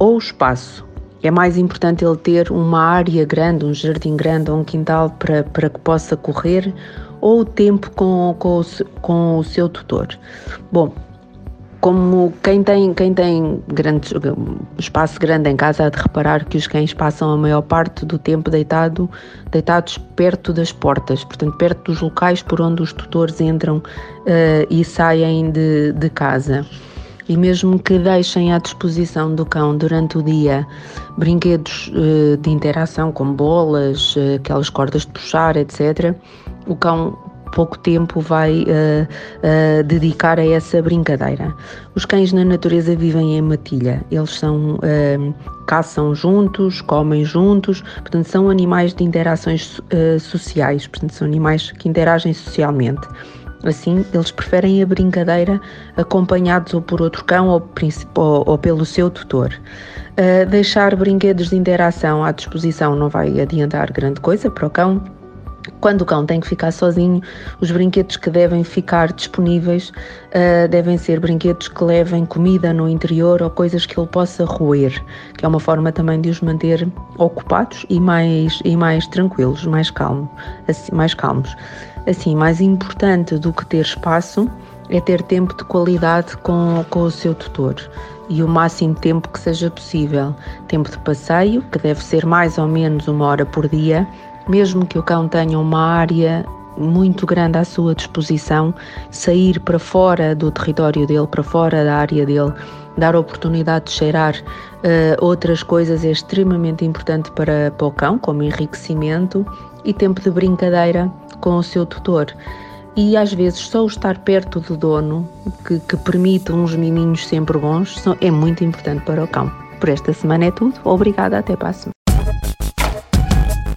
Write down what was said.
ou espaço? É mais importante ele ter uma área grande, um jardim grande ou um quintal para, para que possa correr ou o tempo com, com, o, com o seu tutor? Bom, como quem tem, quem tem grande, espaço grande em casa há de reparar que os cães passam a maior parte do tempo deitado, deitados perto das portas, portanto perto dos locais por onde os tutores entram uh, e saem de, de casa e mesmo que deixem à disposição do cão durante o dia brinquedos uh, de interação como bolas, uh, aquelas cordas de puxar, etc., o cão pouco tempo vai uh, dedicar a essa brincadeira. Os cães na natureza vivem em matilha, eles são caçam juntos, comem juntos, portanto são animais de interações sociais, portanto são animais que interagem socialmente. Assim, eles preferem a brincadeira acompanhados ou por outro cão ou, ou, ou pelo seu tutor. Uh, deixar brinquedos de interação à disposição não vai adiantar grande coisa para o cão. Quando o cão tem que ficar sozinho, os brinquedos que devem ficar disponíveis uh, devem ser brinquedos que levem comida no interior ou coisas que ele possa roer, que é uma forma também de os manter ocupados e mais, e mais tranquilos, mais, calmo, assim, mais calmos. Assim, mais importante do que ter espaço é ter tempo de qualidade com, com o seu tutor e o máximo tempo que seja possível. Tempo de passeio, que deve ser mais ou menos uma hora por dia, mesmo que o cão tenha uma área muito grande à sua disposição, sair para fora do território dele, para fora da área dele, dar oportunidade de cheirar uh, outras coisas é extremamente importante para, para o cão, como enriquecimento e tempo de brincadeira com o seu tutor. E às vezes só o estar perto do dono, que, que permite uns miminhos sempre bons, é muito importante para o cão. Por esta semana é tudo. Obrigada, até para a semana.